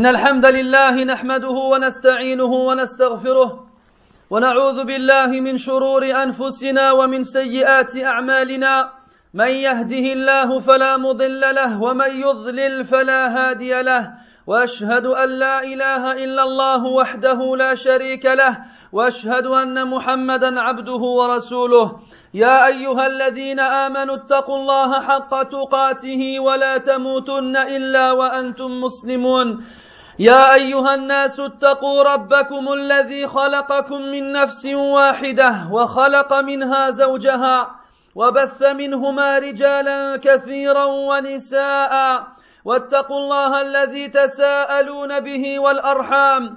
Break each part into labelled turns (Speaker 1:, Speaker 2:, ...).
Speaker 1: إن الحمد لله نحمده ونستعينه ونستغفره ونعوذ بالله من شرور أنفسنا ومن سيئات أعمالنا. من يهده الله فلا مضل له ومن يضلل فلا هادي له. وأشهد أن لا إله إلا الله وحده لا شريك له. وأشهد أن محمدا عبده ورسوله. يا أيها الذين آمنوا اتقوا الله حق تقاته ولا تموتن إلا وأنتم مسلمون. يا أيها الناس اتقوا ربكم الذي خلقكم من نفس واحدة وخلق منها زوجها وبث منهما رجالا كثيرا ونساء. واتقوا الله الذي تساءلون به والأرحام.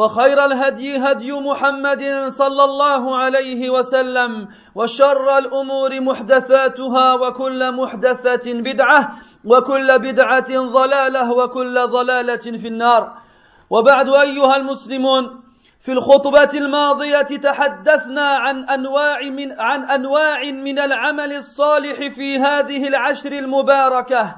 Speaker 1: وخير الهدي هدي محمد صلى الله عليه وسلم وشر الأمور محدثاتها وكل محدثة بدعة وكل بدعة ضلالة وكل ضلالة في النار. وبعد أيها المسلمون في الخطبة الماضية تحدثنا عن أنواع من عن أنواع من العمل الصالح في هذه العشر المباركة.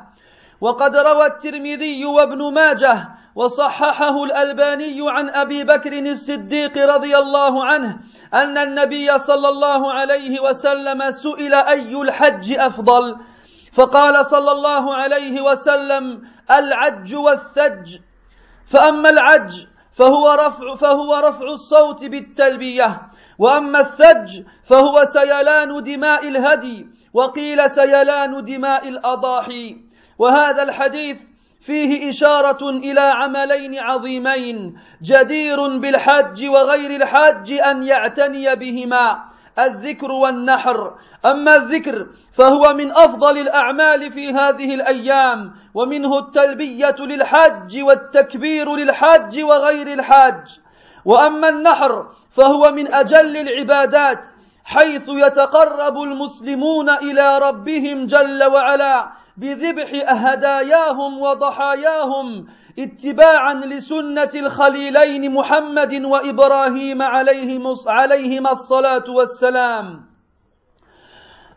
Speaker 1: وقد روى الترمذي وابن ماجه وصححه الألباني عن أبي بكر الصديق رضي الله عنه أن النبي صلى الله عليه وسلم سئل أي الحج أفضل؟ فقال صلى الله عليه وسلم العج والثج. فأما العج فهو رفع فهو رفع الصوت بالتلبية. وأما الثج فهو سيلان دماء الهدي وقيل سيلان دماء الأضاحي. وهذا الحديث فيه إشارة إلى عملين عظيمين جدير بالحج وغير الحج أن يعتني بهما الذكر والنحر. أما الذكر فهو من أفضل الأعمال في هذه الأيام ومنه التلبية للحج والتكبير للحج وغير الحج. وأما النحر فهو من أجل العبادات حيث يتقرب المسلمون إلى ربهم جل وعلا بذبح هداياهم وضحاياهم اتباعا لسنة الخليلين محمد وإبراهيم عليهما الصلاة والسلام.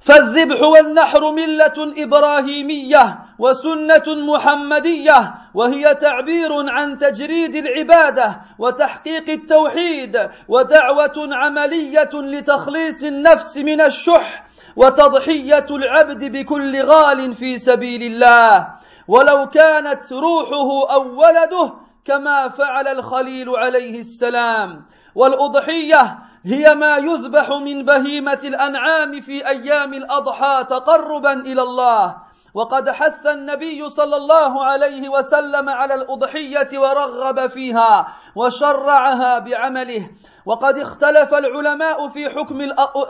Speaker 1: فالذبح والنحر ملة إبراهيمية وسنة محمدية وهي تعبير عن تجريد العبادة وتحقيق التوحيد ودعوة عملية لتخليص النفس من الشح وتضحية العبد بكل غال في سبيل الله. ولو كانت روحه أو ولده كما فعل الخليل عليه السلام. والأضحية هي ما يذبح من بهيمة الأنعام في أيام الأضحى تقربا إلى الله. وقد حث النبي صلى الله عليه وسلم على الأضحية ورغب فيها وشرعها بعمله. وقد اختلف العلماء في حكم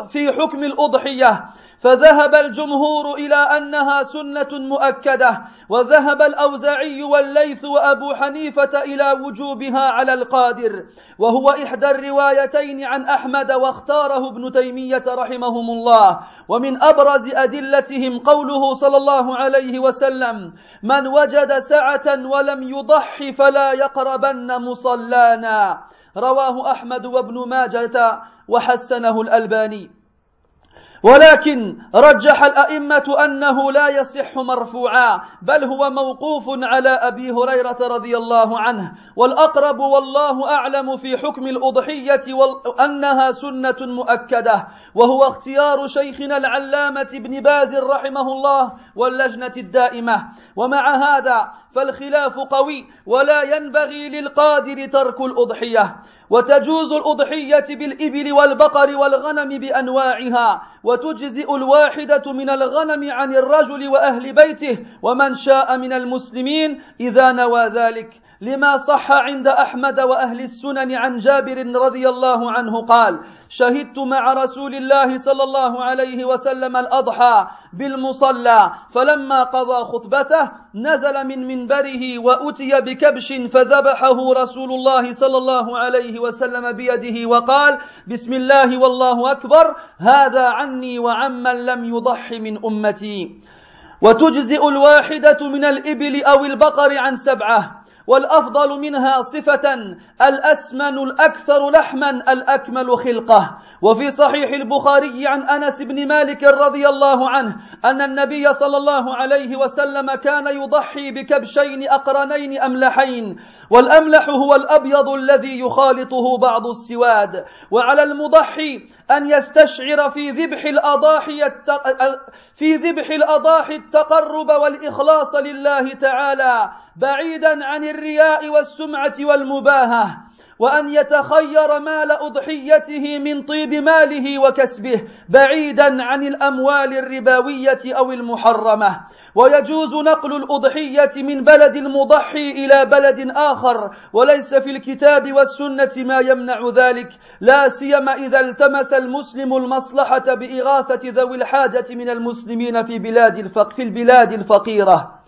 Speaker 1: في حكم الأضحية فذهب الجمهور إلى أنها سنة مؤكدة وذهب الأوزاعي والليث وأبو حنيفة إلى وجوبها على القادر وهو إحدى الروايتين عن أحمد واختاره ابن تيمية رحمهم الله ومن أبرز أدلتهم قوله صلى الله عليه وسلم من وجد سعة ولم يضح فلا يقربن مصلانا رواه أحمد وابن ماجة وحسنه الألباني. ولكن رجح الأئمة أنه لا يصح مرفوعا بل هو موقوف على أبي هريرة رضي الله عنه. والأقرب والله أعلم في حكم الأضحية أنها سنة مؤكدة وهو اختيار شيخنا العلامة ابن باز رحمه الله واللجنة الدائمة. ومع هذا فالخلاف قوي ولا ينبغي للقادر ترك الأضحية. وتجوز الأضحية بالإبل والبقر والغنم بأنواعها وتجزئ الواحدة من الغنم عن الرجل وأهل بيته ومن شاء من المسلمين إذا نوى ذلك. لما صح عند أحمد وأهل السنن عن جابر رضي الله عنه قال شهدت مع رسول الله صلى الله عليه وسلم الأضحى بالمصلى فلما قضى خطبته نزل من منبره وأتي بكبش فذبحه رسول الله صلى الله عليه وسلم بيده وقال بسم الله والله أكبر هذا عني وعمن لم يضح من أمتي. وتجزئ الواحدة من الإبل أو البقر عن سبعة. والأفضل منها صفة الأسمن الأكثر لحما الأكمل خلقه. وفي صحيح البخاري عن أنس بن مالك رضي الله عنه أن النبي صلى الله عليه وسلم كان يضحي بكبشين أقرنين أملحين والأملح هو الأبيض الذي يخالطه بعض السواد. وعلى المضحي أن يستشعر في ذبح الأضاحي في ذبح الأضاحي التقرب والإخلاص لله تعالى. بعيدا عن الرياء والسمعة والمباهة وأن يتخير مال أضحيته من طيب ماله وكسبه بعيدا عن الأموال الربويه أو المحرمة. ويجوز نقل الأضحية من بلد المضحي إلى بلد آخر وليس في الكتاب والسنة ما يمنع ذلك. لا سيما إذا التمس المسلم المصلحة بإغاثة ذوي الحاجة من المسلمين في بلاد الفق في البلاد الفقيرة.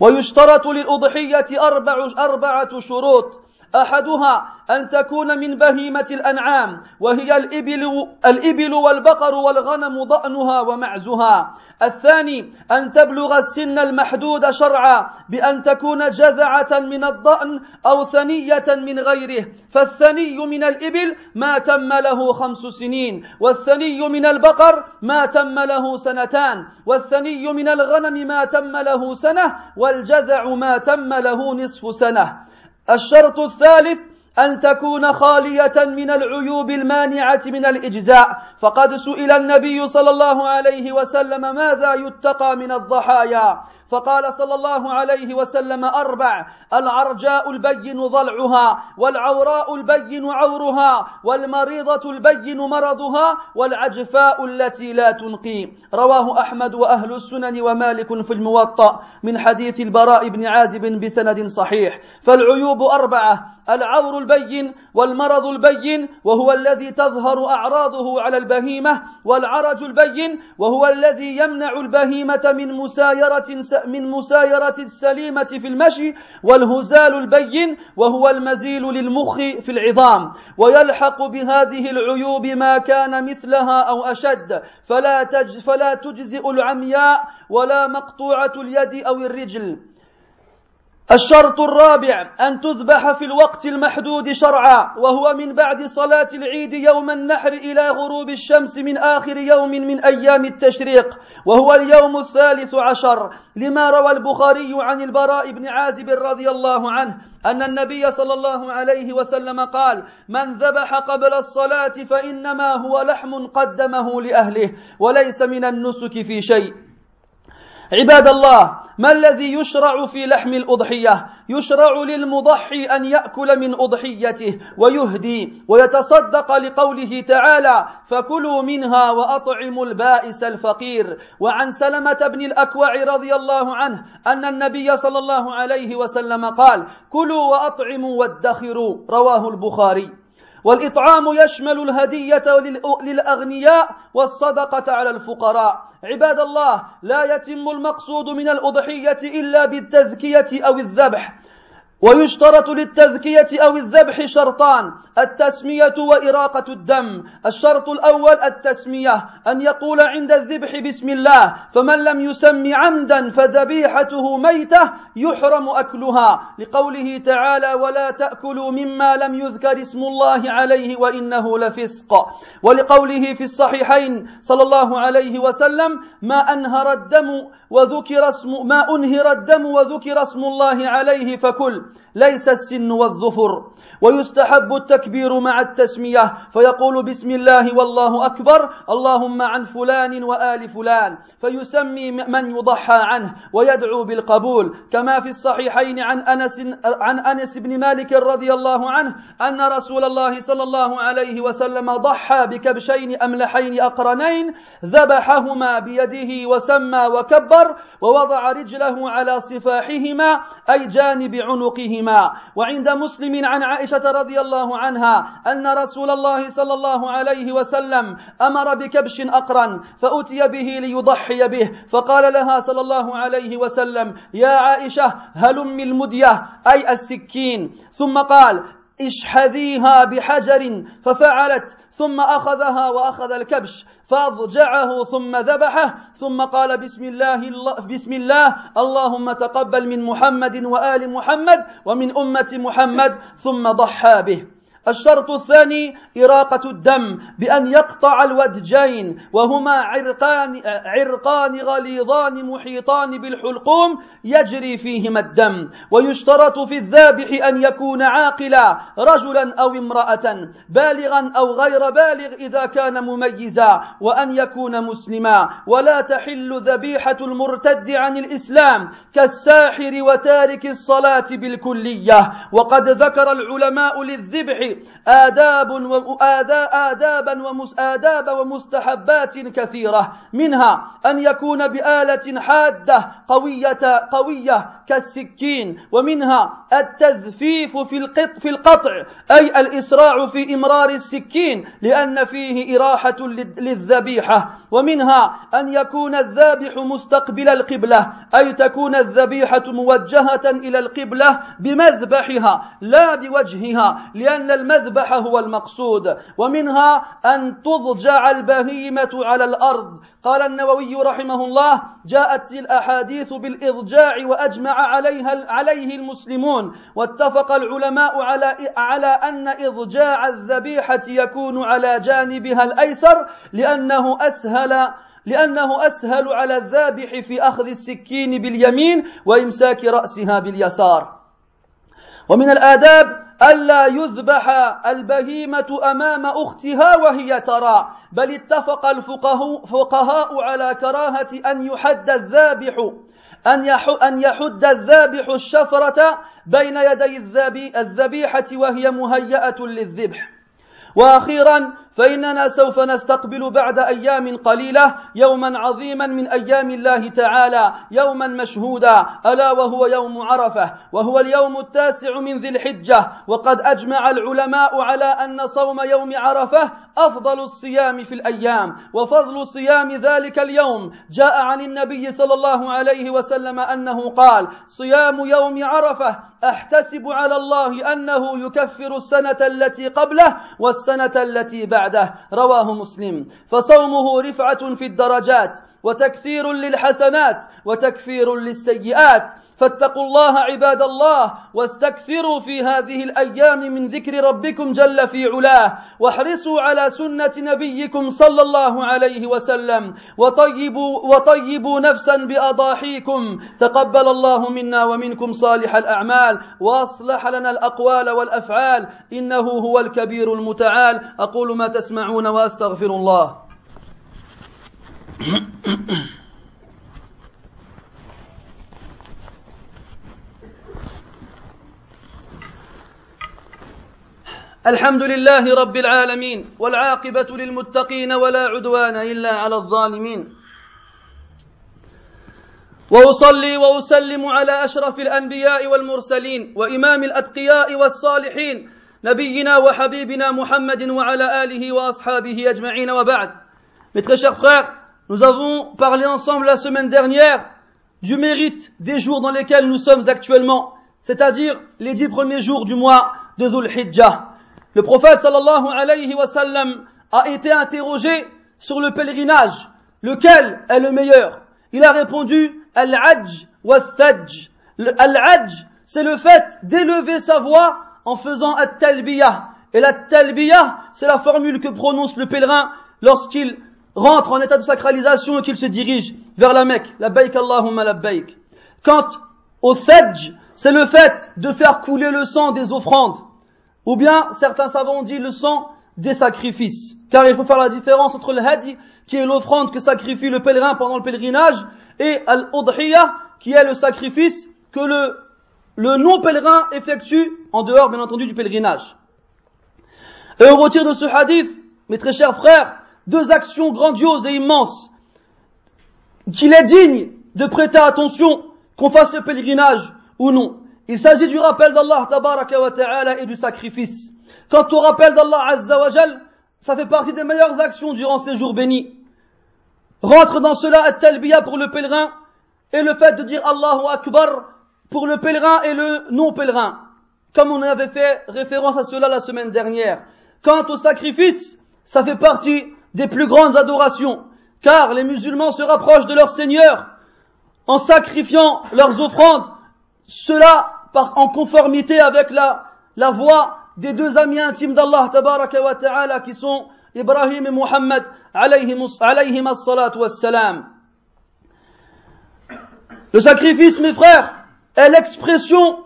Speaker 1: ويشترط للأضحية أربع أربعة شروط. أحدها أن تكون من بهيمة الأنعام وهي الإبل, الإبل والبقر والغنم ضأنها ومعزها. الثاني أن تبلغ السن المحدود شرعا بأن تكون جذعة من الضأن أو ثنية من غيره. فالثني من الإبل ما تم له خمس سنين والثني من البقر ما تم له سنتان والثني من الغنم ما تم له سنة والجذع ما تم له نصف سنة. الشرط الثالث أن تكون خالية من العيوب المانعة من الإجزاء. فقد سئل النبي صلى الله عليه وسلم ماذا يتقى من الضحايا. فقال صلى الله عليه وسلم أربع العرجاء البين ضلعها والعوراء البين عورها والمريضة البين مرضها والعجفاء التي لا تنقي. رواه أحمد وأهل السنن ومالك في الموطأ من حديث البراء بن عازب بسند صحيح. فالعيوب أربعة العور البين والمرض البين وهو الذي تظهر أعراضه على البهيمة والعرج البين وهو الذي يمنع البهيمة من مسايرة من مسايرة السليمة في المشي والهزال البين وهو المزيل للمخ في العظام. ويلحق بهذه العيوب ما كان مثلها أو أشد. فلا, تج فلا تجزئ العمياء ولا مقطوعة اليد أو الرجل. الشرط الرابع أن تذبح في الوقت المحدود شرعا وهو من بعد صلاة العيد يوم النحر إلى غروب الشمس من آخر يوم من أيام التشريق وهو اليوم الثالث عشر. لما روى البخاري عن البراء بن عازب رضي الله عنه أن النبي صلى الله عليه وسلم قال من ذبح قبل الصلاة فإنما هو لحم قدمه لأهله وليس من النسك في شيء عباد الله ما الذي يشرع في لحم الأضحية؟ يشرع للمضحي أن يأكل من أضحيته ويهدي ويتصدق لقوله تعالى فكلوا منها وأطعموا البائس الفقير وعن سلمة بن الأكوع رضي الله عنه أن النبي صلى الله عليه وسلم قال كلوا وأطعموا وادخروا رواه البخاري. والإطعام يشمل الهدية للأغنياء والصدقة على الفقراء. عباد الله لا يتم المقصود من الأضحية إلا بالتزكية أو الذبح. ويشترط للتذكية أو الذبح شرطان التسمية وإراقة الدم. الشرط الأول التسمية أن يقول عند الذبح بسم الله فمن لم يسم عمدا فذبيحته ميتة يحرم أكلها. لقوله تعالى ولا تأكلوا مما لم يذكر اسم الله عليه وإنه لفسق ولقوله في الصحيحين صلى الله عليه وسلم ما أنهر الدم وذكر اسم ما أنهر الدم وذكر اسم الله عليه فكل ليس السن والظفر ويستحب التكبير مع التسمية فيقول بسم الله والله أكبر اللهم عن فلان وآل فلان فيسمي من يضحى عنه ويدعو بالقبول كما في الصحيحين عن أنس, عن أنس بن مالك رضي الله عنه أن رسول الله صلى الله عليه وسلم ضحى بكبشين أملحين أقرنين ذبحهما بيده وسمى وكبر ووضع رجله على صفاحهما أي جانب عنق فوقهما. وعند مسلم عن عائشة رضي الله عنها أن رسول الله صلى الله عليه وسلم أمر بكبش أقرا فأتي به ليضحي به. فقال لها صلى الله عليه وسلم يا عائشة هلم المدية أي السكين. ثم قال اشحذيها بحجر ففعلت ثم أخذها وأخذ الكبش فأضجعه ثم ذبحه ثم قال بسم الله بسم الله اللهم تقبل من محمد وآل محمد ومن أمة محمد ثم ضحى به. الشرط الثاني إراقة الدم بأن يقطع الودجين وهما عرقان, عرقان غليظان محيطان بالحلقوم يجري فيهما الدم. ويشترط في الذابح أن يكون عاقلا رجلا أو امرأة بالغا أو غير بالغ إذا كان مميزا وأن يكون مسلما. ولا تحل ذبيحة المرتد عن الإسلام كالساحر وتارك الصلاة بالكلية. وقد ذكر العلماء للذبح آداب آدابا آداب ومستحبات كثيرة. منها أن يكون بآلة حادة قوية قوية كالسكين. ومنها التذفيف في القط في القطع أي الإسراع في إمرار السكين لأن فيه إراحة للذبيحة. ومنها أن يكون الذابح مستقبل القبلة أي تكون الذبيحة موجهة إلى القبلة بمذبحها لا بوجهها لأن المذبح هو المقصود ومنها أن تضجع البهيمة على الأرض. قال النووي رحمه الله جاءت الأحاديث بالإضجاع وأجمع عليها عليه المسلمون. واتفق العلماء على على أن إضجاع الذبيحة يكون على جانبها الأيسر لأنه أسهل لأنه أسهل على الذابح في أخذ السكين باليمين وإمساك رأسها باليسار. ومن الآداب ألا يذبح البهيمة أمام أختها وهي ترى بل اتفق الفقهاء على كراهة أن يحد الذابح أن يحد الذابح الشفرة بين يدي الذبيحة وهي مهيئة للذبح. وأخيرا فإننا سوف نستقبل بعد أيام قليلة يوما عظيما من أيام الله تعالى يوما مشهودا ألا وهو يوم عرفة وهو اليوم التاسع من ذي الحجة. وقد أجمع العلماء على أن صوم يوم عرفة أفضل الصيام في الأيام وفضل صيام ذلك اليوم. جاء عن النبي صلى الله عليه وسلم أنه قال صيام يوم عرفة أحتسب على الله أنه يكفر السنة التي قبله والسنة التي بعده. رواه مسلم. فصومه رفعة في الدرجات. وتكثير للحسنات وتكفير للسيئات. فاتقوا الله عباد الله واستكثروا في هذه الأيام من ذكر ربكم جل في علاه. واحرصوا على سنة نبيكم صلى الله عليه وسلم. وطيبوا وطيبوا نفسا بأضاحيكم. تقبل الله منا ومنكم صالح الأعمال. وأصلح لنا الأقوال والأفعال. إنه هو الكبير المتعال. أقول ما تسمعون وأستغفر الله. الحمد لله رب العالمين والعاقبة للمتقين ولا عدوان إلا على الظالمين. وأصلي وأسلم على أشرف الأنبياء والمرسلين وإمام الأتقياء والصالحين نبينا وحبيبنا محمد وعلى آله وأصحابه أجمعين. وبعد Mes très frères, Nous avons parlé ensemble la semaine dernière du mérite des jours dans lesquels nous sommes actuellement, c'est-à-dire les dix premiers jours du mois de Dhul Hijjah. Le prophète sallallahu alayhi wa sallam a été interrogé sur le pèlerinage, lequel est le meilleur? Il a répondu Al-Hajj wa Thajj. Al-Hajj, c'est le fait d'élever sa voix en faisant At-Talbiyah. Et la Talbiyah, c'est la formule que prononce le pèlerin lorsqu'il rentre en état de sacralisation et qu'il se dirige vers la Mecque. La baik Allahumma la baik. Quant au Thajj, c'est le fait de faire couler le sang des offrandes. Ou bien, certains savants ont dit le sang des sacrifices. Car il faut faire la différence entre le hadi, qui est l'offrande que sacrifie le pèlerin pendant le pèlerinage, et al-udhiyah, qui est le sacrifice que le, le non-pèlerin effectue en dehors, bien entendu, du pèlerinage. Et on retire de ce hadith, mes très chers frères, deux actions grandioses et immenses, qu'il est digne de prêter attention qu'on fasse le pèlerinage ou non. Il s'agit du rappel d'Allah tabaraka wa ta'ala et du sacrifice. Quant au rappel d'Allah azza wa ça fait partie des meilleures actions durant ces jours bénis. Rentre dans cela at-talbiya pour le pèlerin et le fait de dire Allahu Akbar pour le pèlerin et le non-pèlerin. Comme on avait fait référence à cela la semaine dernière. Quant au sacrifice, ça fait partie des plus grandes adorations, car les musulmans se rapprochent de leur Seigneur en sacrifiant leurs offrandes, cela en conformité avec la, la des deux amis intimes d'Allah ta'ala qui sont Ibrahim et Muhammad alayhim as-salatu. Le sacrifice, mes frères, est l'expression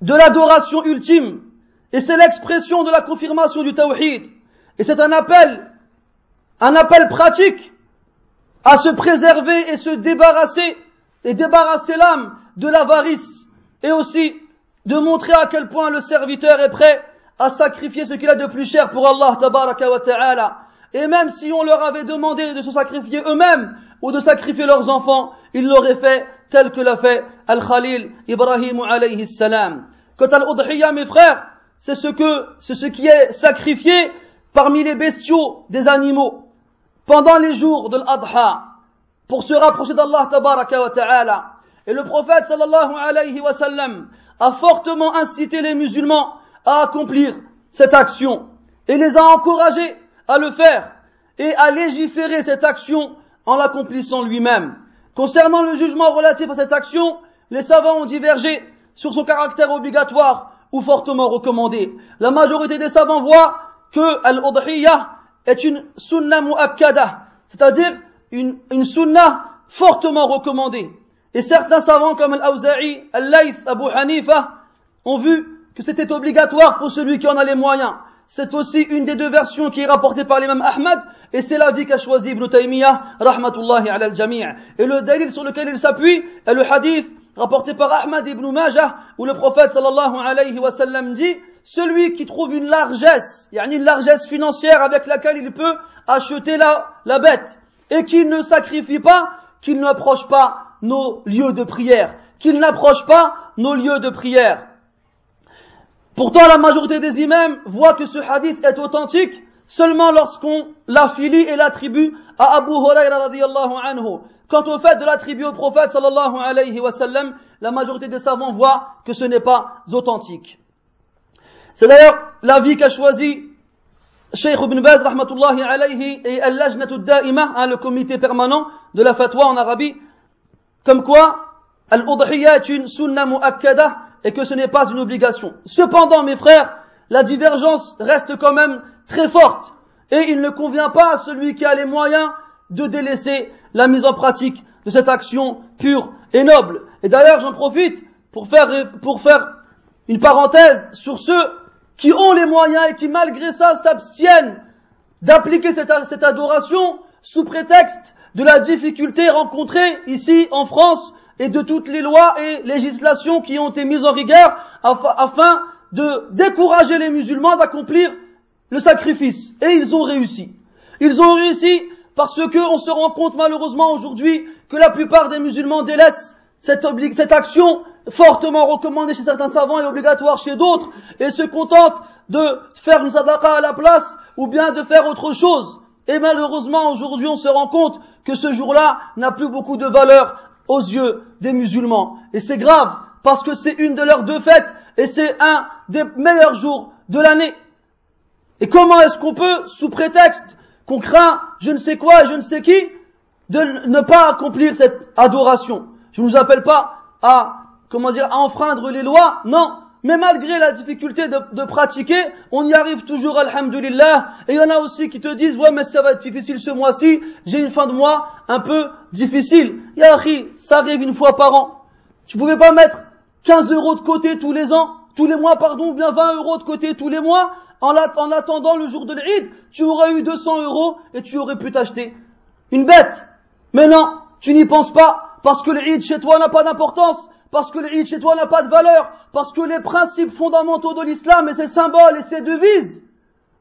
Speaker 1: de l'adoration ultime et c'est l'expression de la confirmation du tawhid. Et c'est un appel, un appel pratique à se préserver et se débarrasser et débarrasser l'âme de l'avarice et aussi de montrer à quel point le serviteur est prêt à sacrifier ce qu'il a de plus cher pour Allah tabaraka wa ta'ala. Et même si on leur avait demandé de se sacrifier eux-mêmes ou de sacrifier leurs enfants, ils l'auraient fait tel que l'a fait Al-Khalil Ibrahim alayhi salam. Quant à l'Udhiyya, mes frères, c'est ce que, c'est ce qui est sacrifié parmi les bestiaux des animaux pendant les jours de l'Adha pour se rapprocher d'Allah tabaraka wa ta'ala. Et le prophète sallallahu alayhi wa sallam a fortement incité les musulmans à accomplir cette action et les a encouragés à le faire et à légiférer cette action en l'accomplissant lui-même. Concernant le jugement relatif à cette action, les savants ont divergé sur son caractère obligatoire ou fortement recommandé. La majorité des savants voient que al-udhiyah est une sunna mu'akkada, c'est-à-dire une, une sunna fortement recommandée. Et certains savants comme Al-Awza'i, Al-Layth, Abu Hanifa ont vu que c'était obligatoire pour celui qui en a les moyens. C'est aussi une des deux versions qui est rapportée par l'imam Ahmad et c'est la vie qu'a choisi Ibn Taymiyyah, rahmatullahi ala al-jami' Et le dalil sur lequel il s'appuie est le hadith rapporté par Ahmad ibn Majah où le prophète sallallahu alayhi wa sallam dit celui qui trouve une largesse, il y a une largesse financière avec laquelle il peut acheter la, la bête et qu'il ne sacrifie pas, qu'il n'approche pas nos lieux de prière, qu'il n'approche pas nos lieux de prière. Pourtant, la majorité des imams voient que ce hadith est authentique seulement lorsqu'on l'affilie et l'attribue à Abu Huraira radiallahu anhu. Quant au fait de l'attribuer au prophète sallallahu alayhi wa sallam, la majorité des savants voient que ce n'est pas authentique. C'est d'ailleurs l'avis qu'a choisi Sheikh Ibn Baz rahmatullahi alayhi et Al-Lajnatu Da'ima, hein, le comité permanent de la fatwa en Arabie, comme quoi Al-Udhiyya est une sunna mu'akkada et que ce n'est pas une obligation. Cependant, mes frères, la divergence reste quand même très forte et il ne convient pas à celui qui a les moyens de délaisser la mise en pratique de cette action pure et noble. Et d'ailleurs, j'en profite pour faire, pour faire une parenthèse sur ceux qui ont les moyens et qui malgré ça s'abstiennent d'appliquer cette, adoration sous prétexte de la difficulté rencontrée ici en France et de toutes les lois et législations qui ont été mises en rigueur afin de décourager les musulmans d'accomplir le sacrifice. Et ils ont réussi. Ils ont réussi parce que on se rend compte malheureusement aujourd'hui que la plupart des musulmans délaissent cette, cette action fortement recommandée chez certains savants et obligatoire chez d'autres et se contentent de faire une sadaqa à la place ou bien de faire autre chose. Et malheureusement aujourd'hui on se rend compte que ce jour-là n'a plus beaucoup de valeur aux yeux des musulmans. Et c'est grave parce que c'est une de leurs deux fêtes et c'est un des meilleurs jours de l'année. Et comment est-ce qu'on peut, sous prétexte qu'on craint je ne sais quoi et je ne sais qui, de ne pas accomplir cette adoration? Je ne vous appelle pas à, comment dire, à enfreindre les lois, non. Mais malgré la difficulté de, pratiquer, on y arrive toujours, alhamdulillah. Et il y en a aussi qui te disent, ouais, mais ça va être difficile ce mois-ci, j'ai une fin de mois un peu difficile. Yahi, ça arrive une fois par an. Tu pouvais pas mettre 15 euros de côté tous les ans, tous les mois, pardon, ou bien 20 euros de côté tous les mois, en, en attendant le jour de l'Eid, tu aurais eu 200 euros et tu aurais pu t'acheter une bête. Mais non, tu n'y penses pas, parce que l'Eid chez toi n'a pas d'importance, parce que l'Eid chez toi n'a pas de valeur, parce que les principes fondamentaux de l'islam et ses symboles et ses devises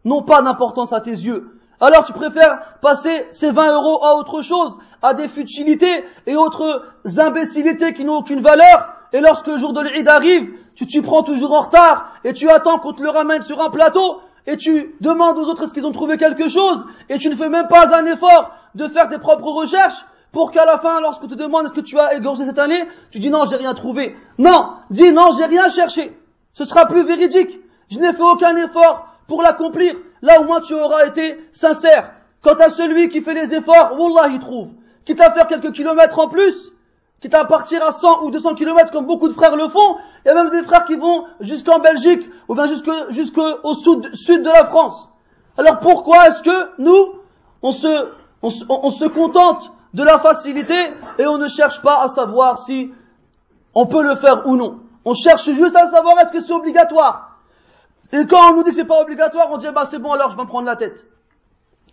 Speaker 1: n'ont pas d'importance à tes yeux. Alors tu préfères passer ces 20 euros à autre chose, à des futilités et autres imbécilités qui n'ont aucune valeur, et lorsque le jour de l'Eid arrive, tu t'y prends toujours en retard, et tu attends qu'on te le ramène sur un plateau, et tu demandes aux autres est-ce qu'ils ont trouvé quelque chose, et tu ne fais même pas un effort de faire tes propres recherches, pour qu'à la fin, lorsqu'on te demande est-ce que tu as égorgé cette année, tu dis non, j'ai rien trouvé. Non, dis non, j'ai rien cherché. Ce sera plus véridique. Je n'ai fait aucun effort pour l'accomplir. Là au moins tu auras été sincère. Quant à celui qui fait les efforts, Wallah il trouve. Quitte à faire quelques kilomètres en plus, quitte à partir à 100 ou 200 kilomètres comme beaucoup de frères le font, il y a même des frères qui vont jusqu'en Belgique ou bien jusqu'au sud, de la France. Alors pourquoi est-ce que nous, on se, on se contente de la facilité et on ne cherche pas à savoir si on peut le faire ou non. On cherche juste à savoir est-ce que c'est obligatoire. Et quand on nous dit que c'est pas obligatoire, on dit bah c'est bon alors je vais me prendre la tête.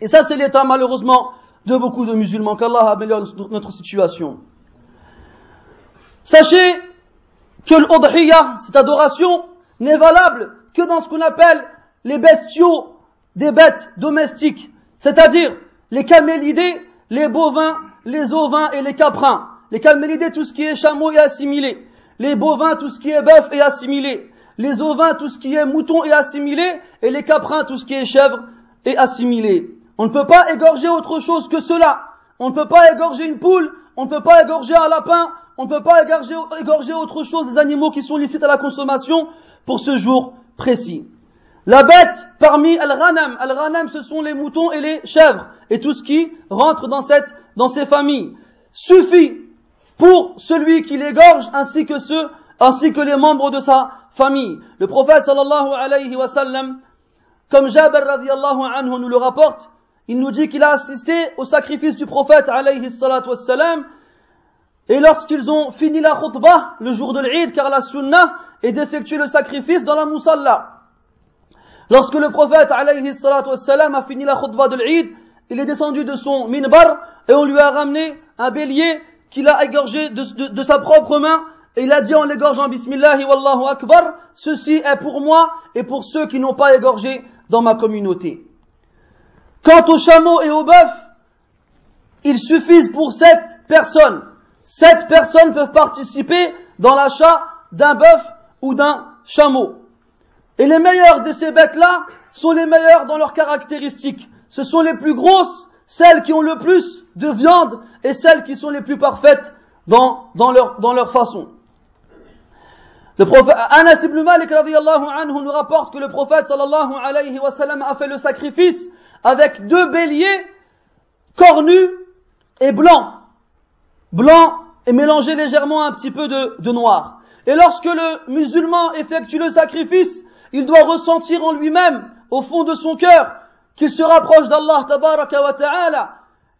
Speaker 1: Et ça c'est l'état malheureusement de beaucoup de musulmans. Qu'Allah améliore notre situation. Sachez que l'udhiyah, cette adoration, n'est valable que dans ce qu'on appelle les bestiaux des bêtes domestiques, c'est-à-dire les camélidés, les bovins les ovins et les caprins. Les camélidés, tout ce qui est chameau est assimilé. Les bovins, tout ce qui est bœuf est assimilé. Les ovins, tout ce qui est mouton est assimilé. Et les caprins, tout ce qui est chèvre est assimilé. On ne peut pas égorger autre chose que cela. On ne peut pas égorger une poule, on ne peut pas égorger un lapin, on ne peut pas égorger, égorger autre chose des animaux qui sont licites à la consommation pour ce jour précis. La bête parmi al-ghanam, al-ghanam ce sont les moutons et les chèvres et tout ce qui rentre dans cette dans ces familles suffit pour celui qui l'égorge ainsi que ceux ainsi que les membres de sa famille. Le prophète sallallahu alayhi wa sallam, comme Jabir radiallahu anhu nous le rapporte, il nous dit qu'il a assisté au sacrifice du prophète alayhi salatu wassalam, et lorsqu'ils ont fini la khutbah, le jour de l'Eid, car la sunnah est d'effectuer le sacrifice dans la musalla. Lorsque le prophète alayhi salatu wassalam a fini la khutbah de l'Eid, il est descendu de son minbar et on lui a ramené un bélier qu'il a égorgé de, sa propre main et il a dit en l'égorgeant Bismillahi Wallahu Akbar, ceci est pour moi et pour ceux qui n'ont pas égorgé dans ma communauté. Quant aux chameaux et aux bœufs, ils suffisent pour sept personnes. Sept personnes peuvent participer dans l'achat d'un bœuf ou d'un chameau. Et les meilleurs de ces bêtes-là sont les meilleurs dans leurs caractéristiques. Ce sont les plus grosses celles qui ont le plus de viande et celles qui sont les plus parfaites dans, dans, leur, dans leur façon. Le prophète, Anas ibn Malik anhu nous rapporte que le prophète sallallahu alayhi wa sallam a fait le sacrifice avec deux béliers cornus et blancs. Blancs et mélangés légèrement un petit peu de, de noir. Et lorsque le musulman effectue le sacrifice, il doit ressentir en lui-même, au fond de son cœur, qu'il se rapproche d'Allah tabaraka wa ta'ala,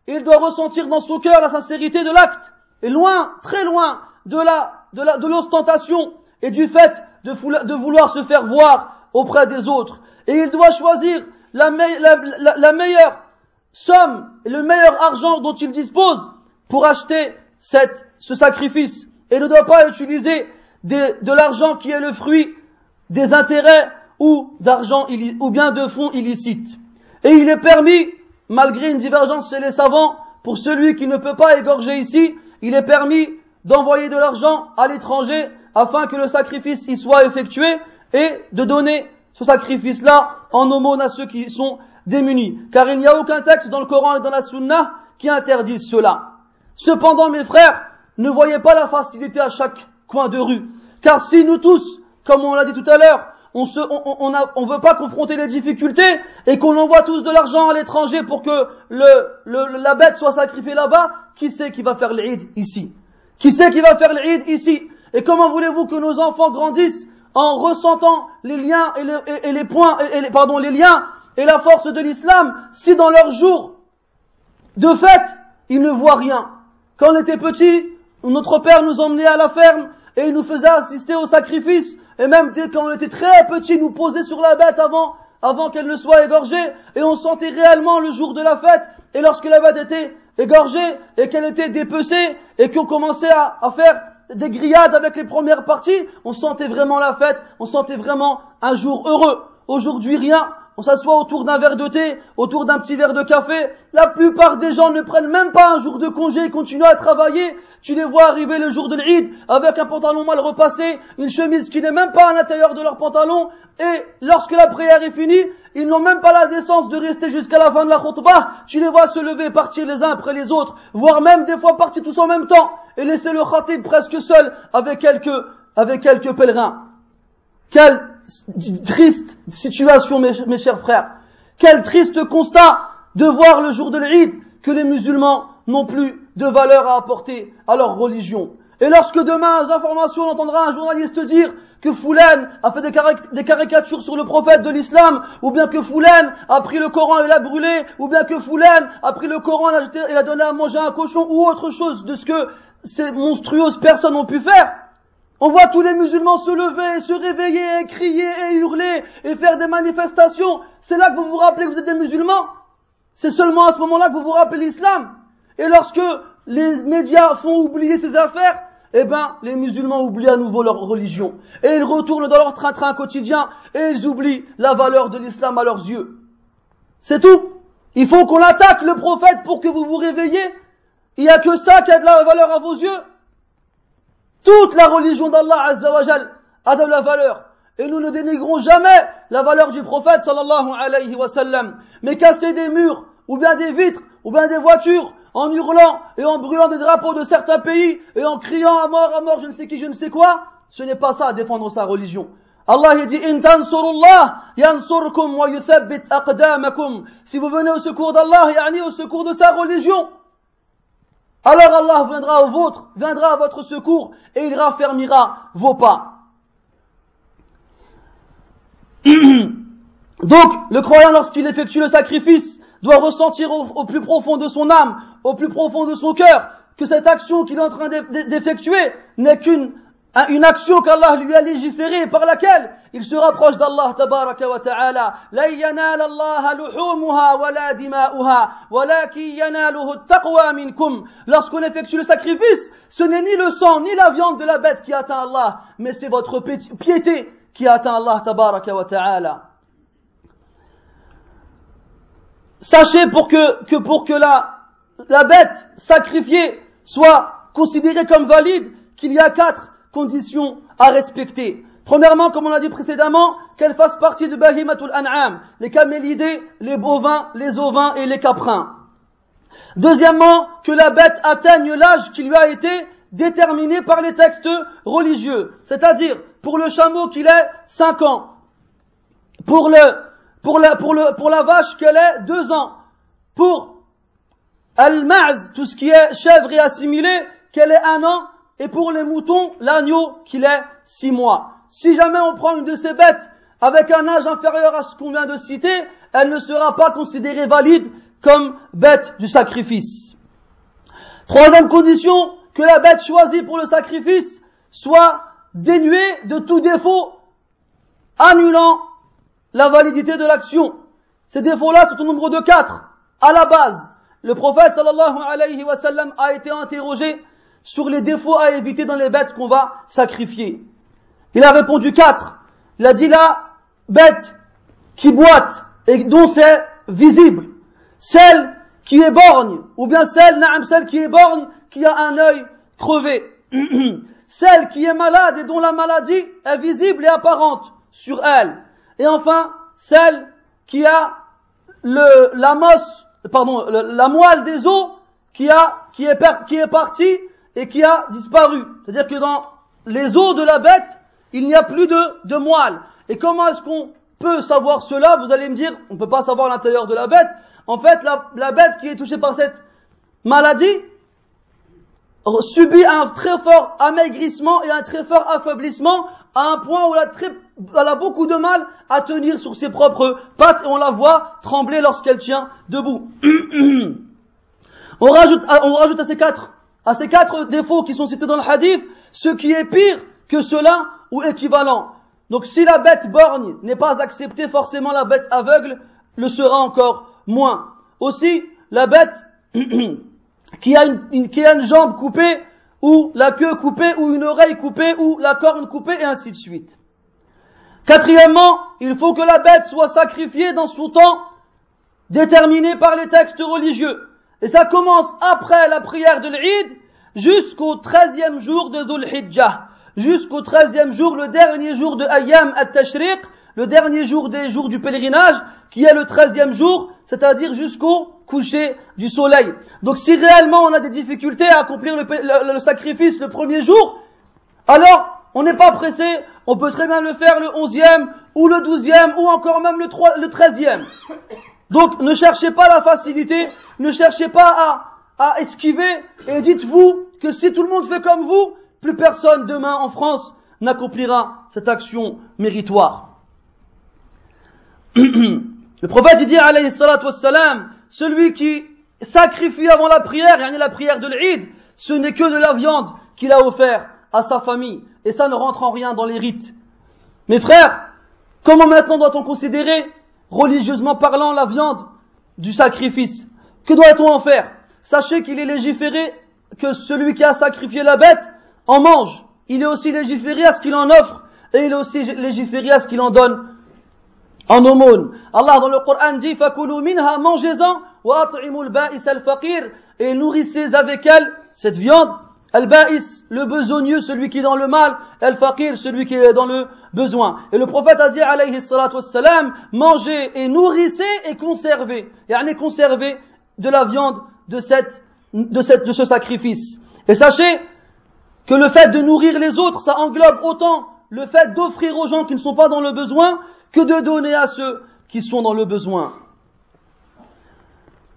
Speaker 1: il doit ressentir dans son cœur la sincérité de l'acte, et loin, très loin de la, de l'ostentation et du fait de, vouloir se faire voir auprès des autres. Et il doit choisir la, meilleure somme le meilleur argent dont il dispose pour acheter ce sacrifice. Et ne doit pas utiliser de l'argent qui est le fruit des intérêts ou d'argent ou bien de fonds illicites. Et il est permis, malgré une divergence chez les savants, pour celui qui ne peut pas égorger ici, il est permis d'envoyer de l'argent à l'étranger afin que le sacrifice y soit effectué et de donner ce sacrifice-là en aumône à ceux qui sont démunis. Car il n'y a aucun texte dans le Coran et dans la Sunna qui interdise cela. Cependant, mes frères, ne voyez pas la facilité à chaque coin de rue. Car si nous tous, comme on l'a dit tout à l'heure, on se, on, on, veut pas confronter les difficultés et qu'on envoie tous de l'argent à l'étranger pour que le, la bête soit sacrifiée là-bas, qui c'est qui va faire l'Eid ici? Qui c'est qui va faire l'Eid ici? Et comment voulez-vous que nos enfants grandissent en ressentant les liens et les, points, pardon, les liens et la force de l'islam si dans leur jour de fête, ils ne voient rien? Quand on était petit, notre père nous emmenait à la ferme et il nous faisait assister au sacrifice et même dès qu'on était très petit, nous posait sur la bête avant, avant qu'elle ne soit égorgée, et on sentait réellement le jour de la fête, et lorsque la bête était égorgée, et qu'elle était dépecée, et qu'on commençait à faire des grillades avec les premières parties, on sentait vraiment la fête, on sentait vraiment un jour heureux. Aujourd'hui rien, on s'assoit autour d'un verre de thé, autour d'un petit verre de café. La plupart des gens ne prennent même pas un jour de congé, continuent à travailler. Tu les vois arriver le jour de l'Eid avec un pantalon mal repassé, une chemise qui n'est même pas à l'intérieur de leur pantalon. Et lorsque la prière est finie, ils n'ont même pas la décence de rester jusqu'à la fin de la khutbah. Tu les vois se lever, partir les uns après les autres, voire même des fois partir tous en même temps et laisser le khatib presque seul avec quelques, avec quelques pèlerins. Quelle triste situation, mes, chers frères. Quel triste constat de voir le jour de l'Eid que les musulmans n'ont plus de valeur à apporter à leur religion. Et lorsque demain, aux informations, on entendra un journaliste dire que Foulen a fait des, caricatures sur le prophète de l'islam, ou bien que Foulen a pris le Coran et l'a brûlé, ou bien que Foulen a pris le Coran et l'a donné à manger à un cochon, ou autre chose de ce que ces monstrueuses personnes ont pu faire, on voit tous les musulmans se lever, se réveiller, crier et hurler et faire des manifestations. C'est là que vous vous rappelez que vous êtes des musulmans. C'est seulement à ce moment-là que vous vous rappelez l'islam. Et lorsque les médias font oublier ces affaires, eh ben, les musulmans oublient à nouveau leur religion. Et ils retournent dans leur train-train quotidien et ils oublient la valeur de l'islam à leurs yeux. C'est tout. Il faut qu'on attaque le prophète pour que vous vous réveillez. Il n'y a que ça qui a de la valeur à vos yeux. Toute la religion d'Allah Azzawajal a de la valeur. Et nous ne dénigrons jamais la valeur du prophète sallallahu alayhi wa sallam. Mais casser des murs, ou bien des vitres, ou bien des voitures, en hurlant et en brûlant des drapeaux de certains pays, et en criant à mort, à mort, je ne sais qui, je ne sais quoi, ce n'est pas ça défendre sa religion. Allah dit yansurkum wa aqdamakum. Si vous venez au secours d'Allah, yani au secours de sa religion, alors Allah viendra au vôtre, viendra à votre secours et il raffermira vos pas. Donc, le croyant, lorsqu'il effectue le sacrifice, doit ressentir au, plus profond de son âme, au plus profond de son cœur, que cette action qu'il est en train d'effectuer n'est qu'une une action qu'Allah lui a légiférée par laquelle il se rapproche d'Allah tabaraka wa ta'ala. Lorsqu'on effectue le sacrifice ce n'est ni le sang ni la viande de la bête qui atteint Allah mais c'est votre piété qui atteint Allah tabaraka wa ta'ala. Sachez pour que, que pour que la, la bête sacrifiée soit considérée comme valide qu'il y a quatre conditions à respecter. Premièrement, comme on l'a dit précédemment, qu'elle fasse partie de Bahimatul An'am, les camélidés, les bovins, les ovins et les caprins. Deuxièmement, que la bête atteigne l'âge qui lui a été déterminé par les textes religieux. C'est-à-dire, pour le chameau qu'il ait 5 ans. Pour le, pour la, pour le, pour la vache qu'elle ait 2 ans. Pour al-ma'z, tout ce qui est chèvre et assimilé, qu'elle ait un an et pour les moutons, l'agneau qu'il est six mois. Si jamais on prend une de ces bêtes avec un âge inférieur à ce qu'on vient de citer, elle ne sera pas considérée valide comme bête du sacrifice. Troisième condition, que la bête choisie pour le sacrifice soit dénuée de tout défaut annulant la validité de l'action. Ces défauts-là sont au nombre de quatre. À la base, le prophète sallallahu alayhi wa a été interrogé sur les défauts à éviter dans les bêtes qu'on va sacrifier. Il a répondu quatre. Il a dit la bête qui boite et dont c'est visible. Celle qui est borgne, ou bien celle, naam, celle qui est borgne, qui a un œil crevé. celle qui est malade et dont la maladie est visible et apparente sur elle. Et enfin, celle qui a la moelle des os qui est partie et qui a disparu. C'est-à-dire que dans les os de la bête, il n'y a plus de, de moelle. Et comment est-ce qu'on peut savoir cela? Vous allez me dire, on ne peut pas savoir l'intérieur de la bête. En fait, la, la bête qui est touchée par cette maladie subit un très fort amaigrissement et un très fort affaiblissement à un point où elle a, très, elle a beaucoup de mal à tenir sur ses propres pattes et on la voit trembler lorsqu'elle tient debout. on, rajoute, on rajoute à ces quatre à ces quatre défauts qui sont cités dans le hadith, ce qui est pire que cela ou équivalent. Donc si la bête borgne n'est pas acceptée, forcément la bête aveugle le sera encore moins. Aussi, la bête qui a une, qui a une jambe coupée, ou la queue coupée, ou une oreille coupée, ou la corne coupée, et ainsi de suite. Quatrièmement, il faut que la bête soit sacrifiée dans son temps déterminé par les textes religieux. Et ça commence après la prière de l'Eid jusqu'au treizième jour de Dhul Hijjah. Jusqu'au treizième jour, le dernier jour de Ayyam at-Tashriq, le dernier jour des jours du pèlerinage, qui est le treizième jour, c'est-à-dire jusqu'au coucher du soleil. Donc si réellement on a des difficultés à accomplir le, sacrifice le premier jour, alors on n'est pas pressé, on peut très bien le faire le onzième, ou le douzième, ou encore même le treizième. Donc ne cherchez pas la facilité, ne cherchez pas à, esquiver, et dites-vous que si tout le monde fait comme vous, plus personne demain en France n'accomplira cette action méritoire. Le prophète dit alayhi salatu wassalam, celui qui sacrifie avant la prière, et la prière de l'Eid, ce n'est que de la viande qu'il a offert à sa famille, et ça ne rentre en rien dans les rites. Mes frères, comment maintenant doit-on considérer, religieusement parlant, la viande du sacrifice Que doit-on en faire? Sachez qu'il est légiféré que celui qui a sacrifié la bête en mange. Il est aussi légiféré à ce qu'il en offre et il est aussi légiféré à ce qu'il en donne en aumône. Allah dans le Coran dit Fakulu minha, mangez-en, wa al-ba'is al-faqir, et nourrissez avec elle cette viande. Al-ba'is, le besogneux, celui qui est dans le mal, al-faqir, celui qui est dans le besoin. Et le prophète a dit alayhi salatu wassalam, mangez et nourrissez et conservez. Yani conservez de la viande de de cette, de ce sacrifice. Et sachez que le fait de nourrir les autres, ça englobe autant le fait d'offrir aux gens qui ne sont pas dans le besoin que de donner à ceux qui sont dans le besoin.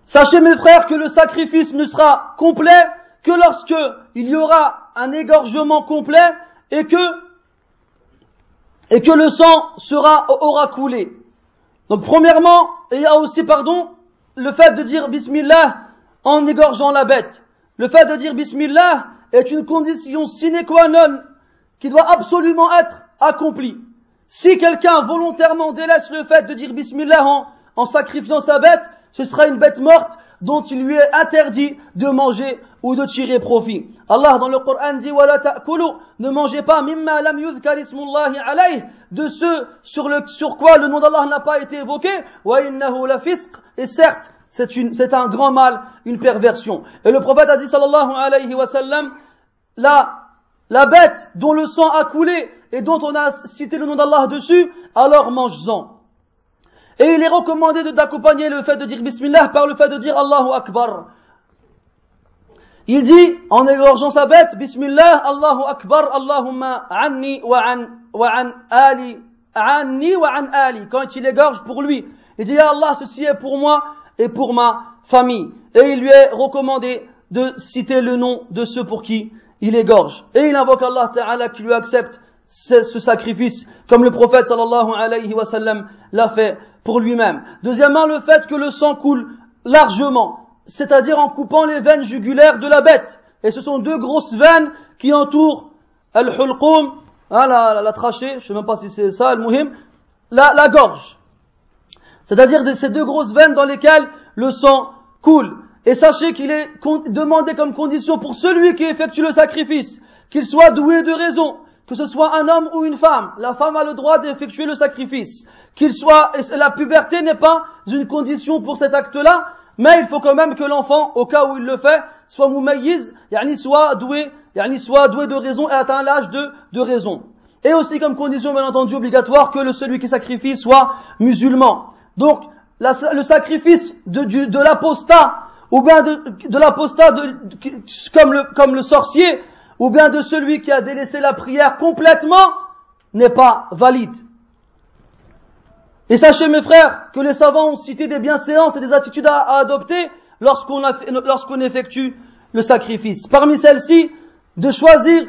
Speaker 1: Sachez mes frères que le sacrifice ne sera complet que lorsque il y aura un égorgement complet et que le sang aura coulé. Donc premièrement, il y a aussi pardon le fait de dire bismillah en égorgeant la bête. Le fait de dire bismillah est une condition sine qua non qui doit absolument être accomplie. Si quelqu'un volontairement délaisse le fait de dire Bismillah en, sacrifiant sa bête, ce sera une bête morte dont il lui est interdit de manger ou de tirer profit. Allah dans le Coran dit ne mangez pas mimma lam de ce sur, le, sur quoi le nom d'Allah n'a pas été évoqué wa innahu la et certes c'est un grand mal, une perversion. Et le prophète a dit sallallahu alayhi wa sallam la la bête dont le sang a coulé et dont on a cité le nom d'Allah dessus, alors mange-en. Et il est recommandé d'accompagner le fait de dire Bismillah par le fait de dire Allahu Akbar. Il dit, en égorgeant sa bête, Bismillah, Allahu Akbar, Allahumma anni wa an, wa an ali, anni wa an ali. Quand il égorge pour lui, il dit, Allah, ceci est pour moi et pour ma famille. Et il lui est recommandé de citer le nom de ceux pour qui il égorge. Et il invoque Allah Ta'ala qui lui accepte ce, sacrifice, comme le prophète sallallahu alayhi wa sallam l'a fait pour lui-même. Deuxièmement, le fait que le sang coule largement, c'est-à-dire en coupant les veines jugulaires de la bête. Et ce sont deux grosses veines qui entourent al-hulqum, hein, la, la, trachée, je sais même pas si c'est ça, al-muhim, la gorge. C'est-à-dire ces deux grosses veines dans lesquelles le sang coule. Et sachez qu'il est demandé comme condition pour celui qui effectue le sacrifice qu'il soit doué de raison, que ce soit un homme ou une femme. La femme a le droit d'effectuer le sacrifice. Qu'il soit, la puberté n'est pas une condition pour cet acte-là, mais il faut quand même que l'enfant, au cas où il le fait, soit moumayiz, yani soit doué, yani soit doué de raison et atteint l'âge de, de raison. Et aussi comme condition, bien entendu, obligatoire que le, celui qui sacrifie soit musulman. Donc, le sacrifice de, de l'apostat ou bien de, de l'apostat comme, le, comme le sorcier, ou bien de celui qui a délaissé la prière complètement, n'est pas valide. Et sachez mes frères que les savants ont cité des bienséances et des attitudes à, adopter lorsqu'on effectue le sacrifice. Parmi celles-ci, de choisir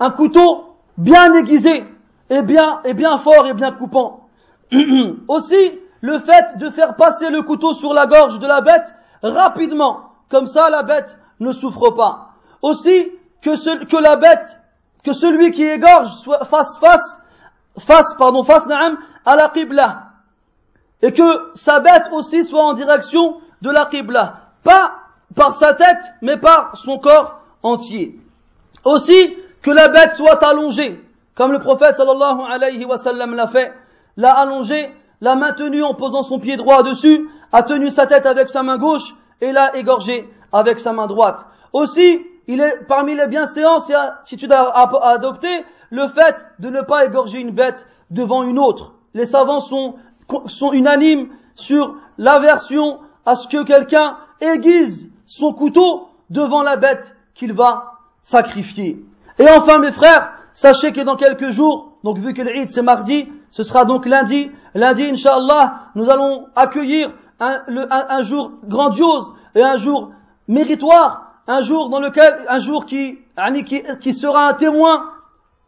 Speaker 1: un couteau bien aiguisé et bien, et bien fort et bien coupant. Aussi, le fait de faire passer le couteau sur la gorge de la bête rapidement. Comme ça, la bête ne souffre pas. Aussi, que, que la bête, que celui qui égorge soit face face, face, pardon, face naam, à la qibla. Et que sa bête aussi soit en direction de la qibla. Pas par sa tête, mais par son corps entier. Aussi, que la bête soit allongée. comme le prophète sallallahu alayhi wa sallam l'a fait, l'a allongé, l'a maintenu en posant son pied droit dessus, a tenu sa tête avec sa main gauche et l'a égorgé avec sa main droite. Aussi, il est parmi les bienséances si tu dois adopter le fait de ne pas égorger une bête devant une autre. Les savants sont, unanimes sur l'aversion à ce que quelqu'un aiguise son couteau devant la bête qu'il va sacrifier. Et enfin, mes frères, sachez que dans quelques jours, donc vu que l'Eid c'est mardi, ce sera donc lundi. Lundi, Inch'Allah, nous allons accueillir un, jour grandiose et un jour méritoire, un jour dans lequel, un jour qui, qui, qui sera un témoin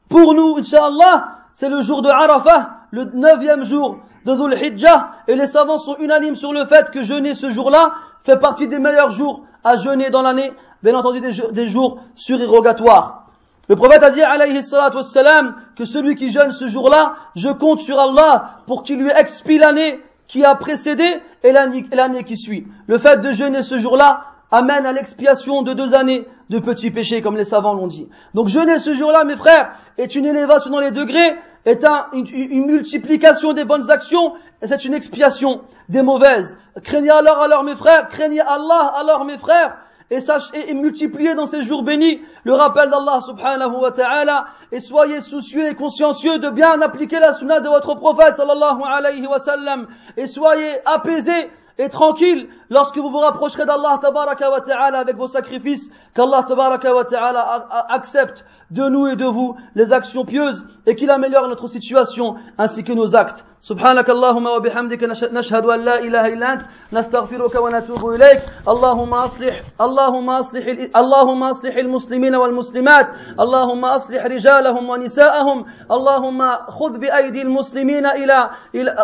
Speaker 1: pour nous, Inch'Allah, c'est le jour de Arafah, le neuvième jour de Dhul Hijjah, et les savants sont unanimes sur le fait que jeûner ce jour-là fait partie des meilleurs jours à jeûner dans l'année, bien entendu des, jours surérogatoires. Le prophète a dit, alayhi wassalam, que celui qui jeûne ce jour-là, je compte sur Allah pour qu'il lui expie l'année qui a précédé et l'année qui suit. Le fait de jeûner ce jour-là amène à l'expiation de deux années de petits péchés, comme les savants l'ont dit. Donc jeûner ce jour-là, mes frères, est une élévation dans les degrés, est une, multiplication des bonnes actions, et c'est une expiation des mauvaises. Craignez alors, alors mes frères, craignez Allah alors mes frères, et, sachez, et, multipliez dans ces jours bénis le rappel d'Allah subhanahu wa ta'ala, et soyez soucieux et consciencieux de bien appliquer la sunna de votre prophète sallallahu alayhi wa sallam, et soyez apaisés et tranquille lorsque vous vous rapprocherez d'Allah tabaraka wa ta'ala avec vos sacrifices, qu'Allah tabaraka wa ta'ala accepte de nous et de vous les actions pieuses et qu'il améliore notre situation ainsi que nos actes. سبحانك اللهم وبحمدك نشهد أن لا إله إلا أنت نستغفرك ونتوب إليك اللهم أصلح اللهم أصلح اللهم أصلح المسلمين والمسلمات اللهم أصلح رجالهم ونساءهم اللهم خذ بأيدي المسلمين إلى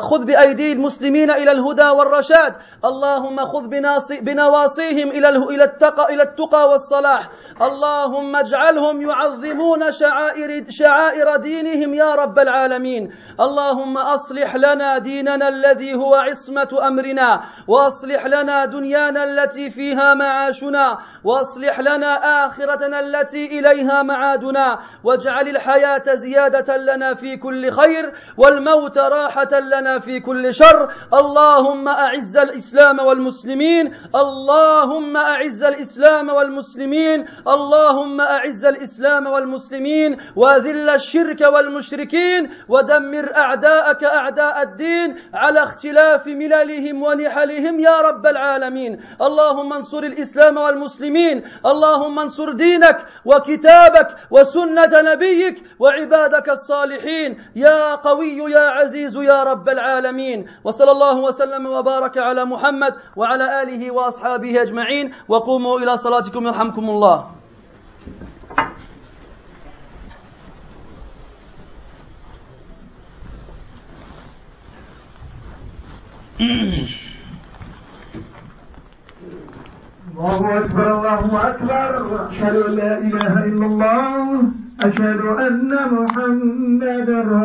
Speaker 1: خذ بأيدي المسلمين إلى الهدى والرشاد اللهم خذ بنواصيهم إلى إلى التقى إلى التقى والصلاح اللهم اجعلهم يعظمون شعائر شعائر دينهم يا رب العالمين. اللهم أصلح لنا ديننا الذي هو عصمة أمرنا وأصلح لنا دنيانا التي فيها معاشنا وأصلح لنا آخرتنا التي إليها معادنا واجعل الحياة زيادة لنا في كل خير والموت راحة لنا في كل شر. اللهم أعز الإسلام والمسلمين اللهم أعز الإسلام والمسلمين اللهم أعز الإسلام والمسلمين وأذل الشرك والمشركين ودمر أعداءك أعداء الدين على اختلاف مللهم ونحلهم يا رب العالمين. اللهم انصر الإسلام والمسلمين. اللهم انصر دينك وكتابك وسنة نبيك وعبادك الصالحين. يا قوي يا عزيز يا رب العالمين. وصلى الله وسلم وبارك على محمد وعلى آله وأصحابه أجمعين. وقوموا إلى صلاتكم يرحمكم الله.
Speaker 2: الله أكبر الله أكبر. أشهد أن لا إله إلا الله. أشهد أن محمدا رسول